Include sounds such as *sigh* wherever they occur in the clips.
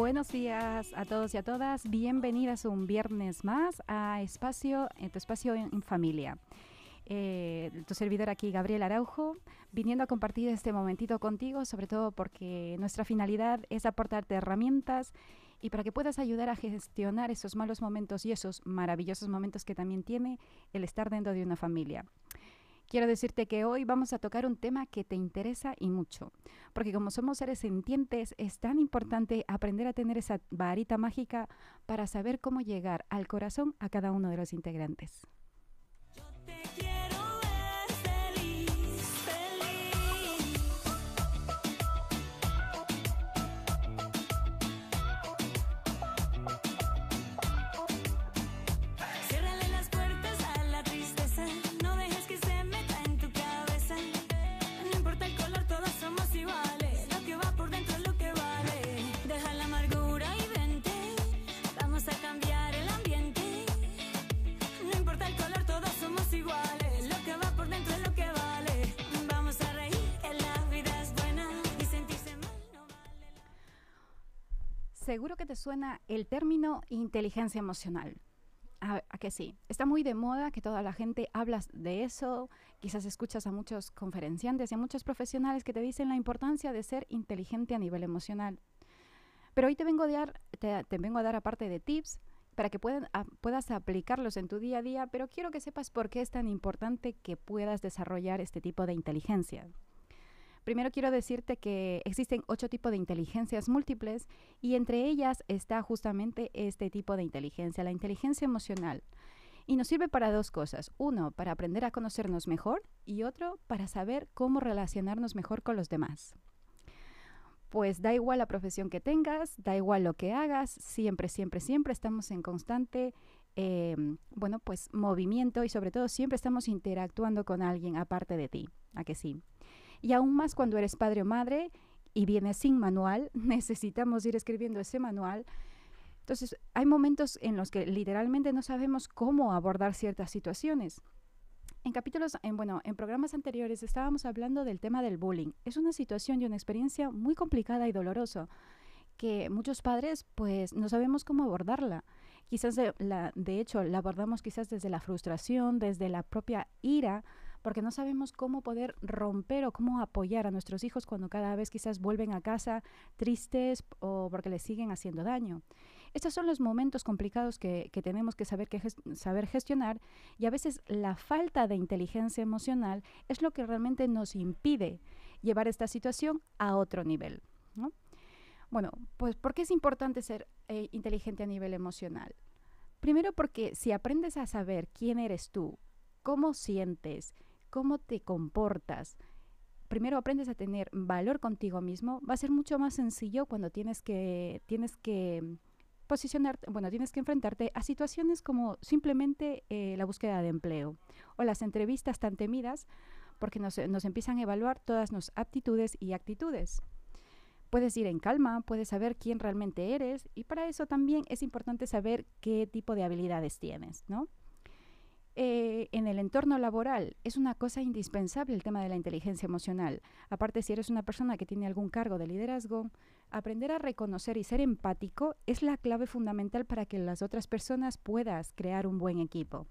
Buenos días a todos y a todas. Bienvenidas un viernes más a Espacio, en tu espacio en, en familia. Eh, tu servidor aquí, Gabriel Araujo, viniendo a compartir este momentito contigo, sobre todo porque nuestra finalidad es aportarte herramientas y para que puedas ayudar a gestionar esos malos momentos y esos maravillosos momentos que también tiene el estar dentro de una familia. Quiero decirte que hoy vamos a tocar un tema que te interesa y mucho, porque como somos seres sintientes, es tan importante aprender a tener esa varita mágica para saber cómo llegar al corazón a cada uno de los integrantes. Seguro que te suena el término inteligencia emocional. A, a que sí, está muy de moda que toda la gente habla de eso, quizás escuchas a muchos conferenciantes y a muchos profesionales que te dicen la importancia de ser inteligente a nivel emocional. Pero hoy te vengo, a dar, te, vengo a dar aparte de tips para que puedas aplicarlos en tu día a día, pero quiero que sepas por qué es tan importante que puedas desarrollar este tipo de inteligencia. Primero quiero decirte que existen ocho tipos de inteligencias múltiples y entre ellas está justamente este tipo de inteligencia, la inteligencia emocional. Y nos sirve para dos cosas. Uno, para aprender a conocernos mejor y otro, para saber cómo relacionarnos mejor con los demás. Pues da igual la profesión que tengas, da igual lo que hagas, siempre, siempre, siempre estamos en constante, eh, bueno, pues movimiento y sobre todo siempre estamos interactuando con alguien aparte de ti, ¿a que sí? Y aún más cuando eres padre o madre y vienes sin manual, *laughs* necesitamos ir escribiendo ese manual. Entonces, hay momentos en los que literalmente no sabemos cómo abordar ciertas situaciones. En capítulos, en, bueno, en programas anteriores estábamos hablando del tema del bullying. Es una situación y una experiencia muy complicada y dolorosa que muchos padres pues no sabemos cómo abordarla. Quizás de, de hecho la abordamos quizás desde la frustración, desde la propia ira, porque no sabemos cómo poder romper o cómo apoyar a nuestros hijos cuando cada vez quizás vuelven a casa tristes o porque les siguen haciendo daño. Estos son los momentos complicados que, que tenemos que saber, que saber gestionar y a veces la falta de inteligencia emocional es lo que realmente nos impide llevar esta situación a otro nivel. ¿no? Bueno, pues ¿por qué es importante ser eh, inteligente a nivel emocional? Primero porque si aprendes a saber quién eres tú, cómo sientes, cómo te comportas, primero aprendes a tener valor contigo mismo, va a ser mucho más sencillo cuando tienes que, tienes que posicionarte, bueno, tienes que enfrentarte a situaciones como simplemente eh, la búsqueda de empleo o las entrevistas tan temidas porque nos, nos empiezan a evaluar todas nuestras aptitudes y actitudes. Puedes ir en calma, puedes saber quién realmente eres y para eso también es importante saber qué tipo de habilidades tienes, ¿no? Eh, en el entorno laboral es una cosa indispensable el tema de la inteligencia emocional. Aparte, si eres una persona que tiene algún cargo de liderazgo, aprender a reconocer y ser empático es la clave fundamental para que las otras personas puedas crear un buen equipo.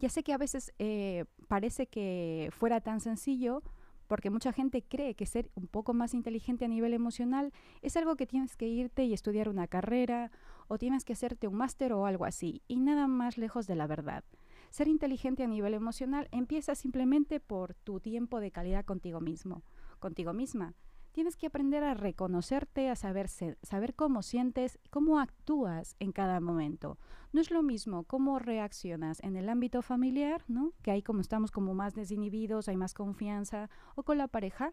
Ya sé que a veces eh, parece que fuera tan sencillo, porque mucha gente cree que ser un poco más inteligente a nivel emocional es algo que tienes que irte y estudiar una carrera o tienes que hacerte un máster o algo así, y nada más lejos de la verdad. Ser inteligente a nivel emocional empieza simplemente por tu tiempo de calidad contigo mismo, contigo misma. tienes que aprender a reconocerte, a saber, saber cómo sientes, cómo actúas en cada momento. No es lo mismo cómo reaccionas en el ámbito familiar, ¿no? que ahí como estamos como más desinhibidos, hay más confianza, o con la pareja,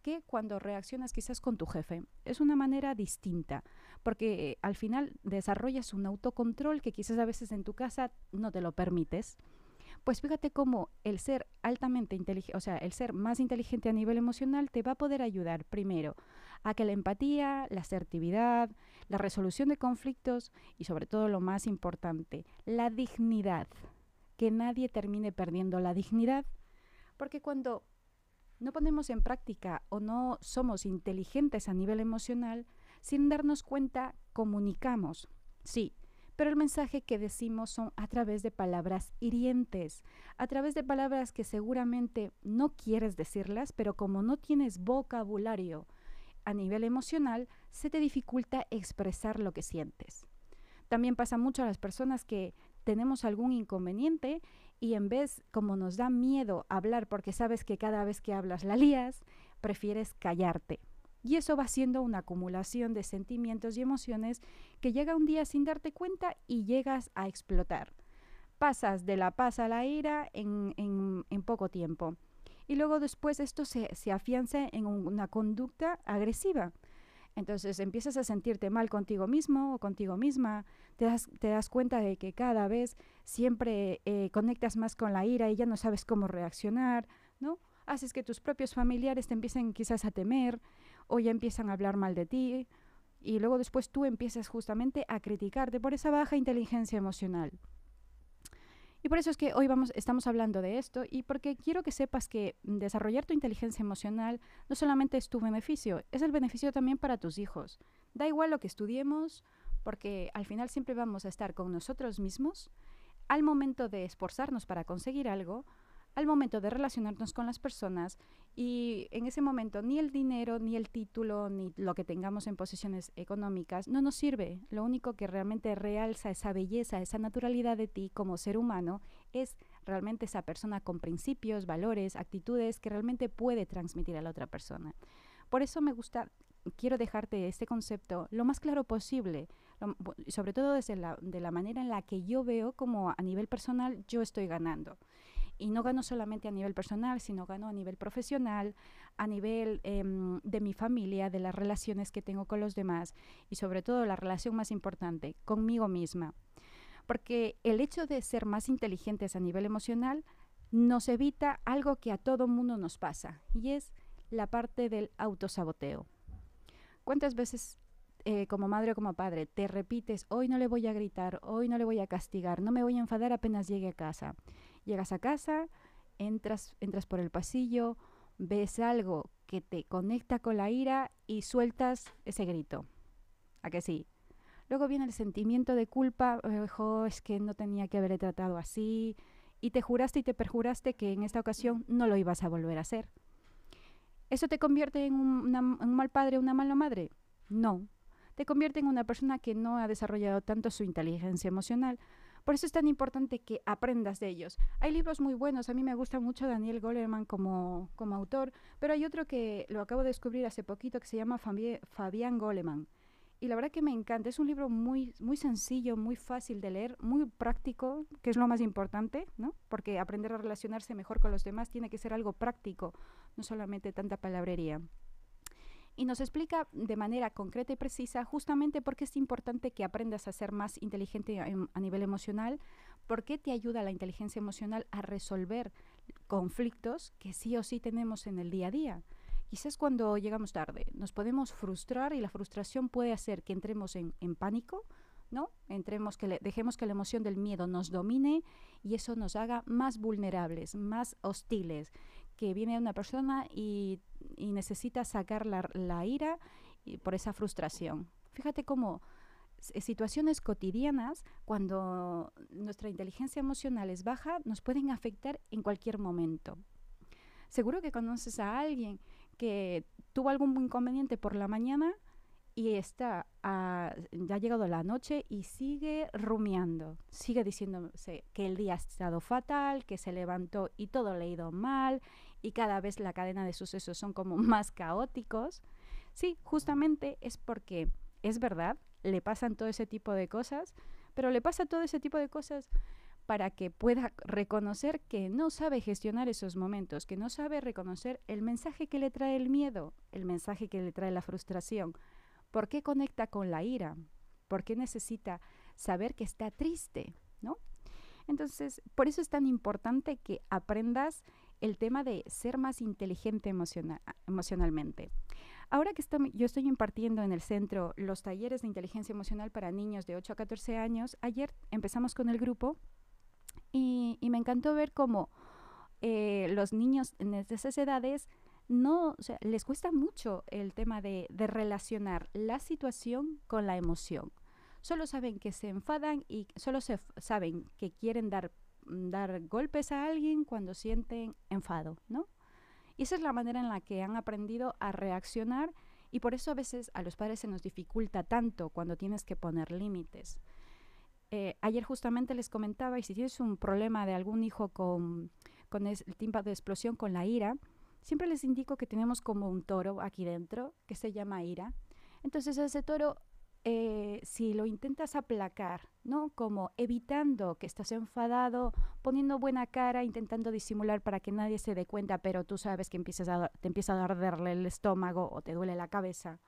que cuando reaccionas quizás con tu jefe. Es una manera distinta, porque al final desarrollas un autocontrol que quizás a veces en tu casa no te lo permites. Pues fíjate cómo el ser altamente inteligente, o sea, el ser más inteligente a nivel emocional te va a poder ayudar primero a que la empatía, la asertividad, la resolución de conflictos y sobre todo lo más importante, la dignidad, que nadie termine perdiendo la dignidad, porque cuando no ponemos en práctica o no somos inteligentes a nivel emocional, sin darnos cuenta comunicamos, sí, pero el mensaje que decimos son a través de palabras hirientes, a través de palabras que seguramente no quieres decirlas, pero como no tienes vocabulario a nivel emocional, se te dificulta expresar lo que sientes. También pasa mucho a las personas que tenemos algún inconveniente y en vez, como nos da miedo hablar porque sabes que cada vez que hablas la lías, prefieres callarte. Y eso va siendo una acumulación de sentimientos y emociones que llega un día sin darte cuenta y llegas a explotar. Pasas de la paz a la ira en, en, poco tiempo. Y luego después esto se, se afianza en una conducta agresiva. Entonces empiezas a sentirte mal contigo mismo o contigo misma, te das, te das cuenta de que cada vez siempre eh, conectas más con la ira y ya no sabes cómo reaccionar, ¿no? Haces que tus propios familiares te empiecen quizás a temer, o ya empiezan a hablar mal de ti y luego después tú empiezas justamente a criticarte por esa baja inteligencia emocional. Y por eso es que hoy vamos, estamos hablando de esto y porque quiero que sepas que desarrollar tu inteligencia emocional no solamente es tu beneficio, es el beneficio también para tus hijos. Da igual lo que estudiemos, porque al final siempre vamos a estar con nosotros mismos al momento de esforzarnos para conseguir algo al momento de relacionarnos con las personas y en ese momento ni el dinero, ni el título, ni lo que tengamos en posiciones económicas no nos sirve. Lo único que realmente realza esa belleza, esa naturalidad de ti como ser humano es realmente esa persona con principios, valores, actitudes que realmente puede transmitir a la otra persona. Por eso me gusta, quiero dejarte este concepto lo más claro posible, sobre todo desde la, de la manera en la que yo veo como a nivel personal yo estoy ganando y no gano solamente a nivel personal, sino gano a nivel profesional, a nivel em, de mi familia, de las relaciones que tengo con los demás y sobre todo la relación más importante, conmigo misma. Porque el hecho de ser más inteligentes a nivel emocional nos evita algo que a todo mundo nos pasa y es la parte del autosaboteo. ¿Cuántas veces eh, como madre o como padre te repites, hoy no le voy a gritar, hoy no le voy a castigar, no me voy a enfadar apenas llegue a casa? Llegas a casa, entras, entras por el pasillo, ves algo que te conecta con la ira y sueltas ese grito. ¿A que sí? Luego viene el sentimiento de culpa, es que no tenía que haberle tratado así, y te juraste y te perjuraste que en esta ocasión no lo ibas a volver a hacer. ¿Eso te convierte en un, un mal padre o una mala madre? No. Te convierte en una persona que no ha desarrollado tanto su inteligencia emocional, por eso es tan importante que aprendas de ellos. Hay libros muy buenos, a mí me gusta mucho Daniel Goleman como, como autor, pero hay otro que lo acabo de descubrir hace poquito que se llama Fabián Goleman. Y la verdad que me encanta, es un libro muy, muy sencillo, muy fácil de leer, muy práctico, que es lo más importante, ¿no? Porque aprender a relacionarse mejor con los demás tiene que ser algo práctico, no solamente tanta palabrería y nos explica de manera concreta y precisa justamente por qué es importante que aprendas a ser más inteligente a, nivel emocional, por qué te ayuda la inteligencia emocional a resolver conflictos que sí o sí tenemos en el día a día. Quizás cuando llegamos tarde nos podemos frustrar y la frustración puede hacer que entremos en, pánico, ¿no? Entremos que dejemos que la emoción del miedo nos domine y eso nos haga más vulnerables, más hostiles que viene una persona y, necesita sacar la, ira por esa frustración. Fíjate cómo situaciones cotidianas, cuando nuestra inteligencia emocional es baja, nos pueden afectar en cualquier momento. Seguro que conoces a alguien que tuvo algún inconveniente por la mañana y está ya ha llegado la noche y sigue rumiando, sigue diciéndose que el día ha estado fatal, que se levantó y todo le ha ido mal y cada vez la cadena de sucesos son como *laughs* más caóticos, sí, justamente es porque es verdad, le pasan todo ese tipo de cosas, pero le pasa todo ese tipo de cosas para que pueda reconocer que no sabe gestionar esos momentos, que no sabe reconocer el mensaje que le trae el miedo, el mensaje que le trae la frustración. ¿Por qué conecta con la ira? ¿Por qué necesita saber que está triste? ¿No? Entonces, por eso es tan importante que aprendas el tema de ser más inteligente emocionalmente. Ahora que yo estoy impartiendo en el centro los talleres de inteligencia emocional para niños de 8 a 14 años, ayer empezamos con el grupo y, me encantó ver cómo eh, los niños en esas edades no, les cuesta mucho el tema de, relacionar la situación con la emoción. Solo saben que se enfadan y solo saben que quieren dar, dar golpes a alguien cuando sienten enfado, ¿no? Y esa es la manera en la que han aprendido a reaccionar y por eso a veces a los padres se nos dificulta tanto cuando tienes que poner límites. Eh, ayer justamente les comentaba, y si tienes un problema de algún hijo con, el tímpano de explosión, con la ira, siempre les indico que tenemos como un toro aquí dentro que se llama ira. Entonces ese toro eh, si lo intentas aplacar, ¿no? Como evitando que estás enfadado, poniendo buena cara, intentando disimular para que nadie se dé cuenta, pero tú sabes que te empieza a arderle el estómago o te duele la cabeza.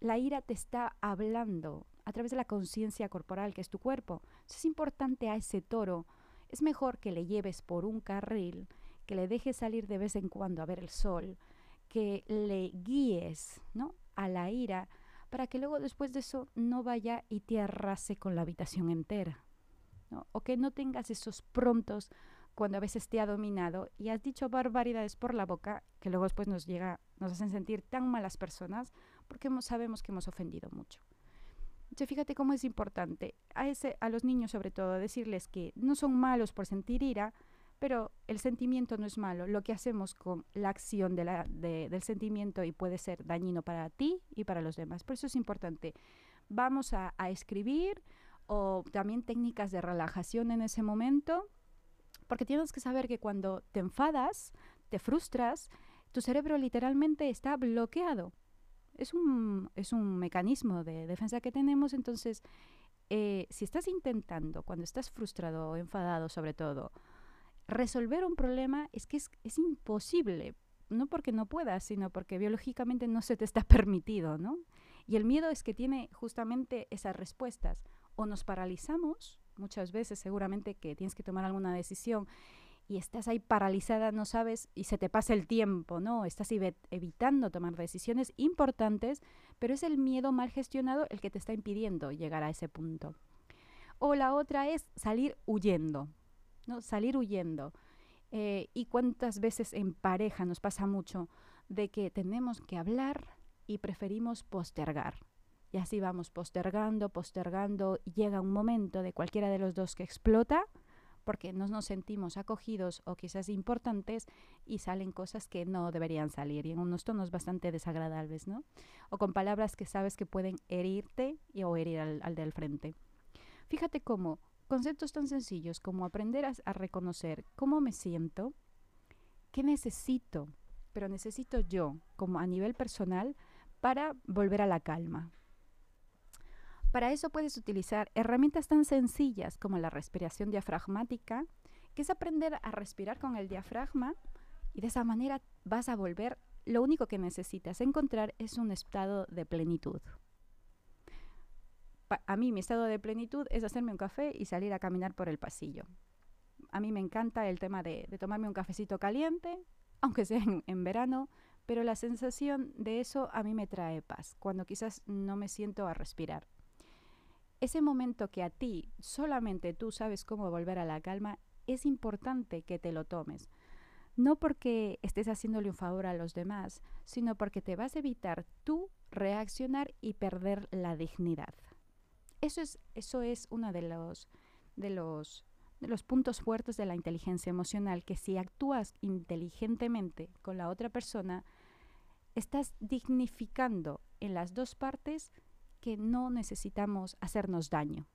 La ira te está hablando a través de la conciencia corporal, que es tu cuerpo. es importante a ese toro. Es mejor que le lleves por un carril, que le dejes salir de vez en cuando a ver el sol, que le guíes, ¿no? A la ira para que luego después de eso no vaya y te arrase con la habitación entera. O que no tengas esos prontos cuando a veces te ha dominado y has dicho barbaridades por la boca que luego después nos llega, nos hacen sentir tan malas personas porque sabemos que hemos ofendido mucho. Entonces, fíjate cómo es importante a, los niños sobre todo decirles que no son malos por sentir ira, pero el sentimiento no es malo. Lo que hacemos con la acción de del sentimiento y puede ser dañino para ti y para los demás. Por eso es importante. Vamos a, a escribir o también técnicas de relajación en ese momento, porque tienes que saber que cuando te enfadas, te frustras, tu cerebro literalmente está bloqueado. Es un, es un mecanismo de defensa que tenemos, entonces, eh, si estás intentando, cuando estás frustrado o enfadado sobre todo, resolver un problema es que es, imposible, no porque no puedas, sino porque biológicamente no se te está *laughs* permitido, ¿no? Y el miedo es que tiene justamente esas respuestas. O nos paralizamos, muchas veces seguramente que tienes que tomar alguna decisión y estás ahí paralizada, no sabes, y se te pasa el tiempo, ¿no? Estás evitando tomar decisiones importantes, pero es el miedo mal gestionado el que te está impidiendo llegar a ese punto. O la otra es salir huyendo, ¿no? Salir huyendo. Eh, y cuántas veces en pareja nos pasa mucho de que tenemos que hablar y preferimos postergar. Y así vamos postergando, postergando, y llega un momento de cualquiera de los dos que explota porque no nos sentimos acogidos o quizás importantes y salen cosas que no deberían salir y en unos tonos bastante desagradables, ¿no? O con palabras que sabes que pueden herirte y, o herir al, al del frente. Fíjate cómo Conceptos tan sencillos como aprender a, reconocer cómo me siento, qué necesito, pero necesito yo como a nivel personal para volver a la calma. Para eso puedes utilizar herramientas tan sencillas como la respiración diafragmática, que es aprender a respirar con el diafragma y de esa manera vas a volver, lo único que necesitas encontrar es un estado de plenitud a mí mi estado de plenitud es hacerme un café y salir a caminar por el pasillo. A mí me encanta el tema de, tomarme un cafecito caliente, aunque sea en, verano, pero la sensación de eso a mí me trae paz, cuando quizás no me siento a respirar. Ese momento que a ti, solamente tú sabes cómo volver a la calma, es importante que te lo tomes. No porque estés haciéndole un favor a los demás, sino porque te vas a evitar tú reaccionar y perder la dignidad. Eso es, eso es uno de los, de, los, de los puntos fuertes de la inteligencia emocional, que si actúas inteligentemente con la otra persona, estás dignificando en las dos partes que no necesitamos hacernos daño.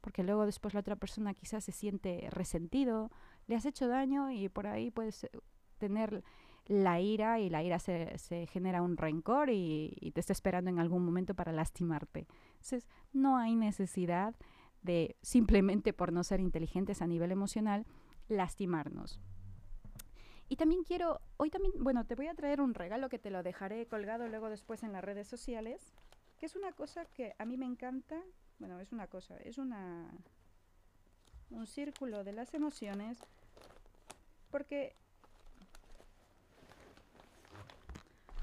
Porque luego después la otra persona quizás se siente resentido, le has hecho daño y por ahí puedes tener la ira y la ira se, se genera un rencor y, y, te está esperando en algún momento para lastimarte. Entonces, no hay necesidad de simplemente por no ser inteligentes a nivel emocional, lastimarnos. Y también quiero, hoy también, bueno, te voy a traer un regalo que te lo dejaré colgado luego después en las redes sociales, que es una cosa que a mí me encanta, bueno, es una cosa, es una un círculo de las emociones, porque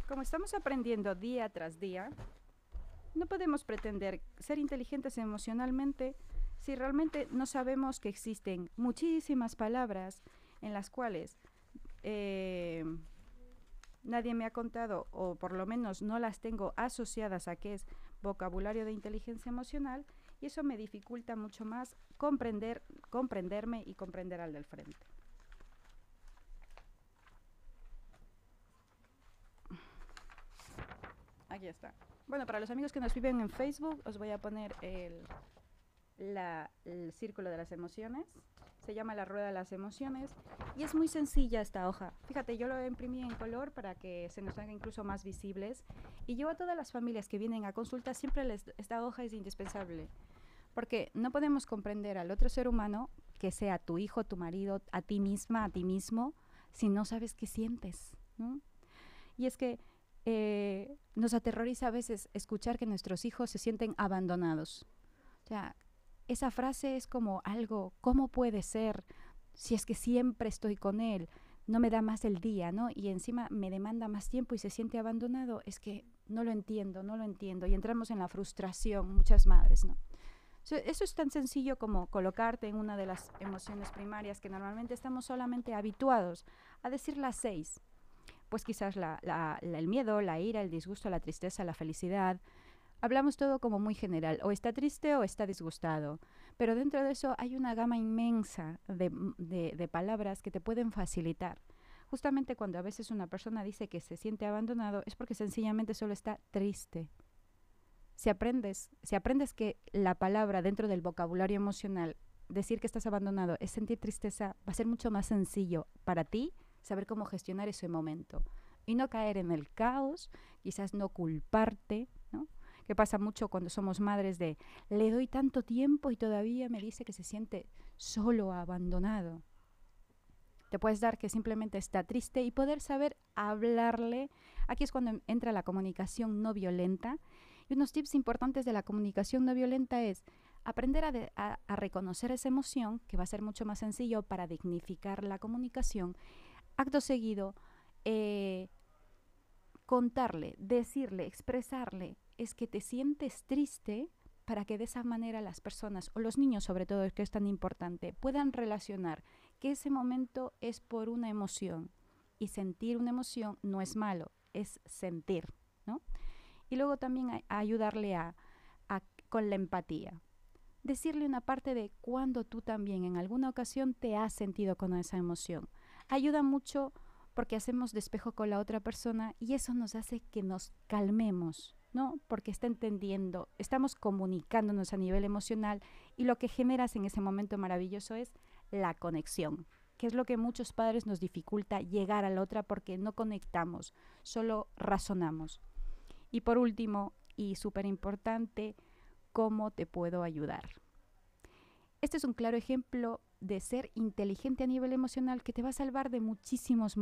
como estamos aprendiendo día tras día, no podemos pretender ser inteligentes emocionalmente si realmente no sabemos que existen muchísimas palabras en las cuales eh, nadie me ha contado, o por lo menos no las tengo asociadas a qué es vocabulario de inteligencia emocional, y eso me dificulta mucho más comprender, comprenderme y comprender al del frente. Aquí está. Bueno, para los amigos que nos viven en Facebook, os voy a poner el, el círculo de las emociones. Se llama la rueda de las emociones y es muy sencilla esta hoja. Fíjate, yo lo imprimí en color para que se nos haga incluso más visibles. Y yo a todas las familias que vienen a consulta siempre les, esta hoja es indispensable. Porque no podemos comprender al otro ser humano, que sea tu hijo, tu marido, a ti misma, a ti mismo, si no sabes qué sientes. Y es que eh, nos aterroriza a veces escuchar que nuestros hijos se sienten abandonados. O esa frase es como algo, ¿cómo puede ser si es que siempre estoy con él? No me da más el día, ¿no? Y encima me demanda más tiempo y se siente abandonado. Es que no lo entiendo, no lo entiendo. Y entramos en la frustración, muchas madres, ¿no? Eso es tan sencillo como colocarte en una de las emociones primarias que normalmente estamos solamente habituados a decir las seis. Pues quizás el miedo, la ira, el disgusto, la tristeza, la felicidad, hablamos todo como muy general, o está triste o está disgustado, pero dentro de eso hay una gama inmensa de, palabras que te pueden facilitar. Justamente cuando a veces una persona dice que se siente abandonado es porque sencillamente solo está triste. Si aprendes, si aprendes que la palabra dentro del vocabulario emocional, decir que estás abandonado es sentir tristeza, va a ser mucho más sencillo para ti saber cómo gestionar ese momento y no caer en el caos, quizás no culparte, ¿no? que pasa mucho cuando somos madres de le doy tanto tiempo y todavía me dice que se siente solo, abandonado. Te puedes dar que simplemente está triste y poder saber hablarle. Aquí es cuando entra la comunicación no violenta. Y unos tips importantes de la comunicación no violenta es aprender a, a reconocer esa emoción, que va a ser mucho más sencillo para dignificar la comunicación. Acto seguido, eh, contarle, decirle, expresarle es que te sientes triste para que de esa manera las personas, o los niños sobre todo, que es tan importante, puedan relacionar que ese momento es por una emoción. Y sentir una emoción no es malo, es sentir, ¿no? Y luego también ayudarle a, con la empatía. Decirle una parte de cuando tú también en alguna ocasión te has sentido con esa emoción. Ayuda mucho porque hacemos despejo con la otra persona y eso nos hace que nos calmemos, ¿no? Porque está entendiendo, estamos comunicándonos a nivel emocional y lo que generas en ese momento maravilloso es la conexión, que es lo que muchos padres nos dificulta llegar a la otra porque no conectamos, solo razonamos. Y por último, y súper importante, ¿cómo te puedo ayudar? Este es un claro ejemplo de ser inteligente a nivel emocional que te va a salvar de muchísimos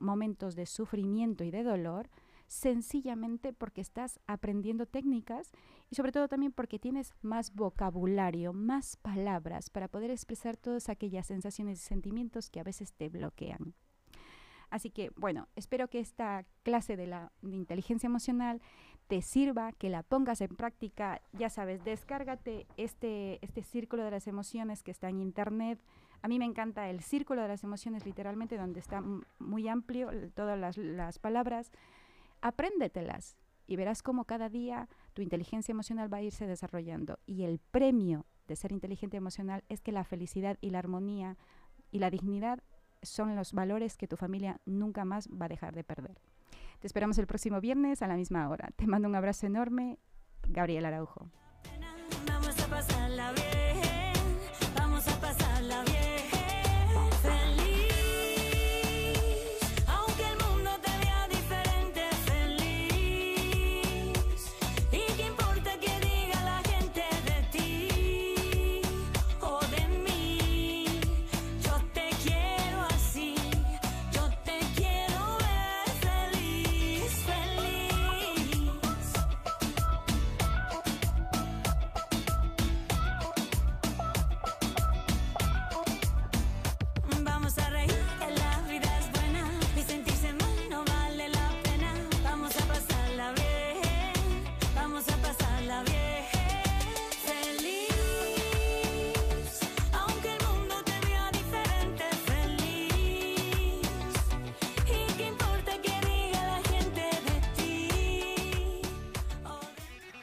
momentos de sufrimiento y de dolor, sencillamente porque estás aprendiendo técnicas y sobre todo también porque tienes más vocabulario, más palabras para poder expresar todas aquellas sensaciones y sentimientos que a veces te bloquean. Así que, bueno, espero que esta clase de la inteligencia emocional te sirva, que la pongas en práctica. Ya sabes, descárgate este, este círculo de las emociones que está en internet. A mí me encanta el círculo de las emociones, literalmente, donde está muy amplio todas las, las palabras apréndetelas y verás cómo cada día tu inteligencia emocional va a irse desarrollando. Y el premio de ser inteligente emocional es que la felicidad y la armonía y la dignidad son los valores que tu familia nunca más va a dejar de perder. Te esperamos el próximo viernes a la misma hora. Te mando un abrazo enorme, Gabriel Araujo.